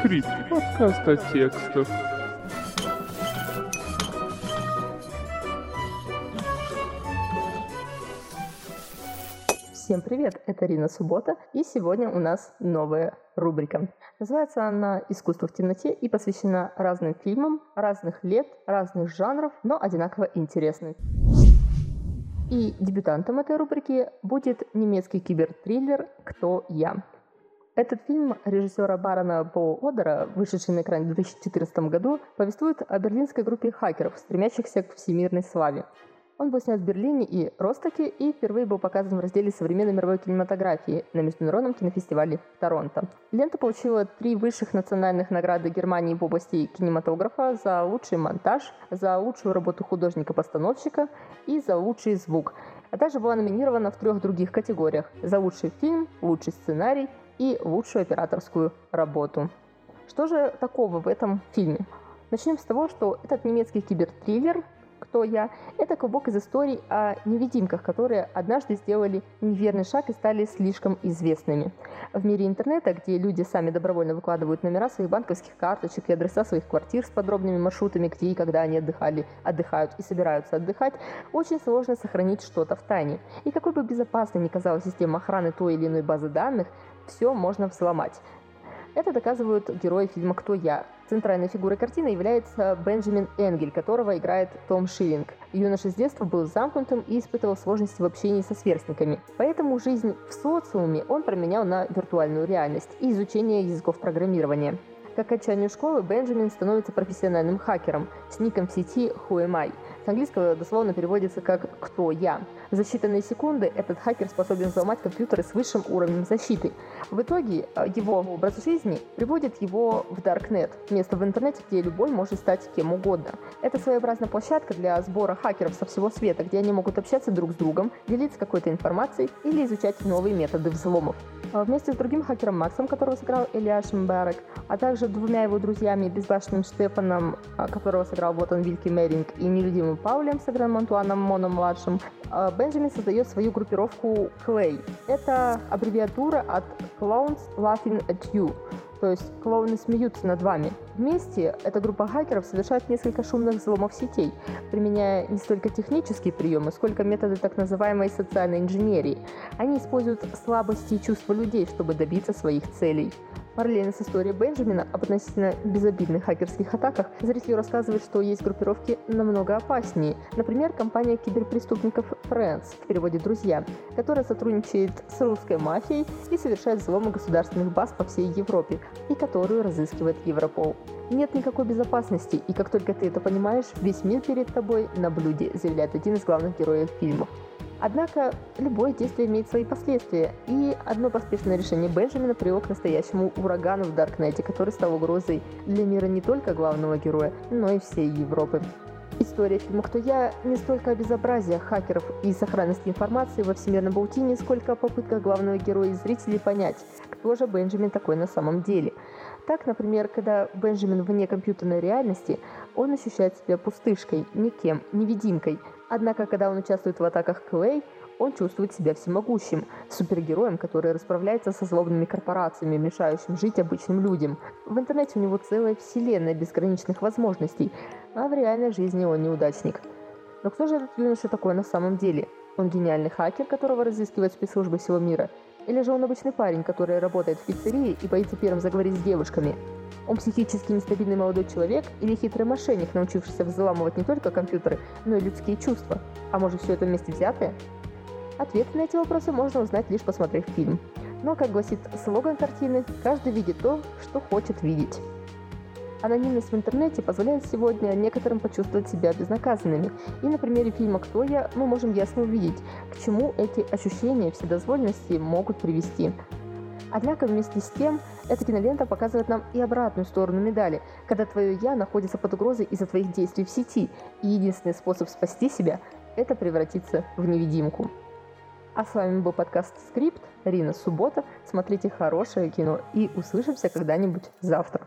Скрипт. Подкаст о текстах. Всем привет, это Рина Суббота, и сегодня у нас новая рубрика. Называется она «Искусство в темноте» и посвящена разным фильмам, разных лет, разных жанров, но одинаково интересных. И дебютантом этой рубрики будет немецкий кибертриллер «Кто я?». Этот фильм режиссера Барона Бо Одера, вышедший на экране в 2014 году, повествует о берлинской группе хакеров, стремящихся к всемирной славе. Он был снят в Берлине и Ростоке и впервые был показан в разделе современной мировой кинематографии на Международном кинофестивале в Торонто. Лента получила три высших национальных награды Германии в области кинематографа за лучший монтаж, за лучшую работу художника-постановщика и за лучший звук, а также была номинирована в трех других категориях – за лучший фильм, лучший сценарий и лучшую операторскую работу. Что же такого в этом фильме? Начнем с того, что этот немецкий кибертриллер кто я, это клубок из историй о невидимках, которые однажды сделали неверный шаг и стали слишком известными. В мире интернета, где люди сами добровольно выкладывают номера своих банковских карточек и адреса своих квартир с подробными маршрутами, где и когда они отдыхали, отдыхают и собираются отдыхать, очень сложно сохранить что-то в тайне. И какой бы безопасной ни казалась система охраны той или иной базы данных, все можно взломать. Это доказывают герои фильма «Кто я?». Центральной фигурой картины является Бенджамин Энгель, которого играет Том Шиллинг. Юноша с детства был замкнутым и испытывал сложности в общении со сверстниками. Поэтому жизнь в социуме он променял на виртуальную реальность и изучение языков программирования. К окончанию школы Бенджамин становится профессиональным хакером с ником в сети Who Am I. С английского дословно переводится как «Кто я?». За считанные секунды этот хакер способен взломать компьютеры с высшим уровнем защиты. В итоге э, его образ жизни приводит его в Darknet, место в интернете, где любой может стать кем угодно. Это своеобразная площадка для сбора хакеров со всего света, где они могут общаться друг с другом, делиться какой-то информацией или изучать новые методы взломов. А вместе с другим хакером Максом, которого сыграл Ильяш Мбарек, а также двумя его друзьями, безбашенным Штефаном, а, которого сыграл Ботан Вильки Меринг, и невидимым Паулем, сыгранным Антуаном Моном-младшим, а, Бенджамин создает свою группировку Clay. Это аббревиатура от Clowns Laughing at You, то есть клоуны смеются над вами. Вместе эта группа хакеров совершает несколько шумных взломов сетей, применяя не столько технические приемы, сколько методы так называемой социальной инженерии. Они используют слабости и чувства людей, чтобы добиться своих целей. Параллельно с историей Бенджамина об относительно безобидных хакерских атаках зрителю рассказывают, что есть группировки намного опаснее. Например, компания киберпреступников Friends, в переводе «друзья», которая сотрудничает с русской мафией и совершает взломы государственных баз по всей Европе, и которую разыскивает Европол. Нет никакой безопасности, и как только ты это понимаешь, весь мир перед тобой на блюде, заявляет один из главных героев фильма. Однако любое действие имеет свои последствия, и одно поспешное решение Бенджамина привело к настоящему урагану в Даркнете, который стал угрозой для мира не только главного героя, но и всей Европы. История фильма «Кто я» не столько о безобразии хакеров и сохранности информации во всемирном паутине, сколько о попытках главного героя и зрителей понять, кто же Бенджамин такой на самом деле. Так, например, когда Бенджамин вне компьютерной реальности, он ощущает себя пустышкой, никем, невидимкой, Однако, когда он участвует в атаках Клей, он чувствует себя всемогущим, супергероем, который расправляется со злобными корпорациями, мешающими жить обычным людям. В интернете у него целая вселенная безграничных возможностей, а в реальной жизни он неудачник. Но кто же этот юноша такой на самом деле? Он гениальный хакер, которого разыскивают спецслужбы всего мира? Или же он обычный парень, который работает в пиццерии и боится первым заговорить с девушками? Он психически нестабильный молодой человек или хитрый мошенник, научившийся взламывать не только компьютеры, но и людские чувства? А может все это вместе взятое? Ответы на эти вопросы можно узнать лишь посмотрев фильм. Но, как гласит слоган картины, каждый видит то, что хочет видеть. Анонимность в интернете позволяет сегодня некоторым почувствовать себя безнаказанными. И на примере фильма «Кто я» мы можем ясно увидеть, к чему эти ощущения вседозволенности могут привести. Однако вместе с тем, эта кинолента показывает нам и обратную сторону медали, когда твое «я» находится под угрозой из-за твоих действий в сети, и единственный способ спасти себя – это превратиться в невидимку. А с вами был подкаст «Скрипт», Рина Суббота. Смотрите хорошее кино и услышимся когда-нибудь завтра.